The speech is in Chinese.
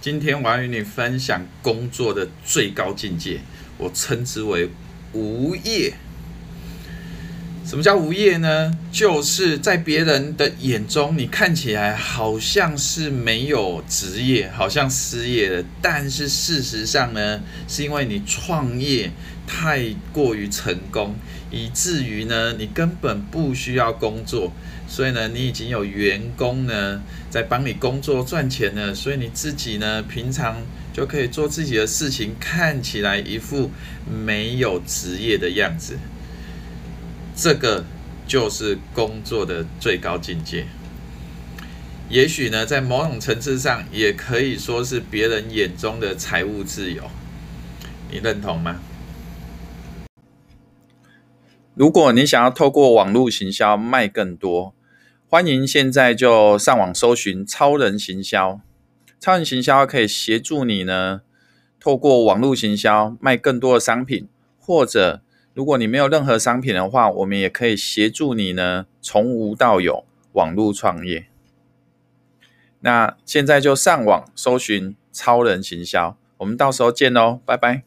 今天我要与你分享工作的最高境界，我称之为无业。什么叫无业呢？就是在别人的眼中，你看起来好像是没有职业，好像失业了，但是事实上呢，是因为你创业太过于成功，以至于呢，你根本不需要工作，所以呢，你已经有员工呢在帮你工作赚钱了，所以你自己呢，平常就可以做自己的事情，看起来一副没有职业的样子。这个就是工作的最高境界，也许呢，在某种层次上，也可以说是别人眼中的财务自由，你认同吗？如果你想要透过网络行销卖更多，欢迎现在就上网搜寻超人行销。超人行销可以协助你呢，透过网络行销卖更多的商品，或者。如果你没有任何商品的话，我们也可以协助你呢，从无到有网络创业。那现在就上网搜寻超人行销，我们到时候见喽，拜拜。